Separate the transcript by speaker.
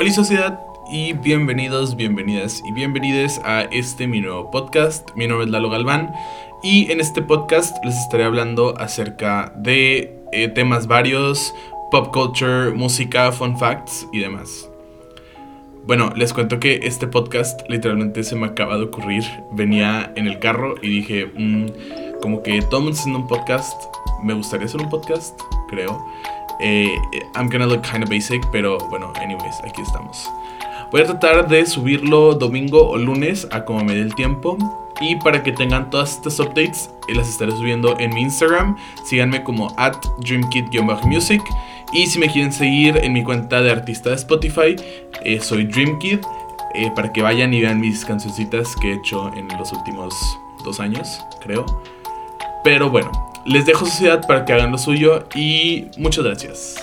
Speaker 1: Hola sociedad y bienvenidos, bienvenidas y bienvenides a este mi nuevo podcast. Mi nombre es Lalo Galván y en este podcast les estaré hablando acerca de eh, temas varios, pop culture, música, fun facts y demás. Bueno, les cuento que este podcast literalmente se me acaba de ocurrir. Venía en el carro y dije, mm, como que todo el mundo haciendo un podcast, me gustaría hacer un podcast, creo. Eh, I'm gonna look kind of basic, pero bueno, anyways, aquí estamos. Voy a tratar de subirlo domingo o lunes a como me dé el tiempo. Y para que tengan todas estas updates, eh, las estaré subiendo en mi Instagram. Síganme como at. Y si me quieren seguir en mi cuenta de artista de Spotify, eh, soy Dreamkid. Eh, para que vayan y vean mis cancioncitas que he hecho en los últimos dos años, creo. Pero bueno, les dejo sociedad para que hagan lo suyo y muchas gracias.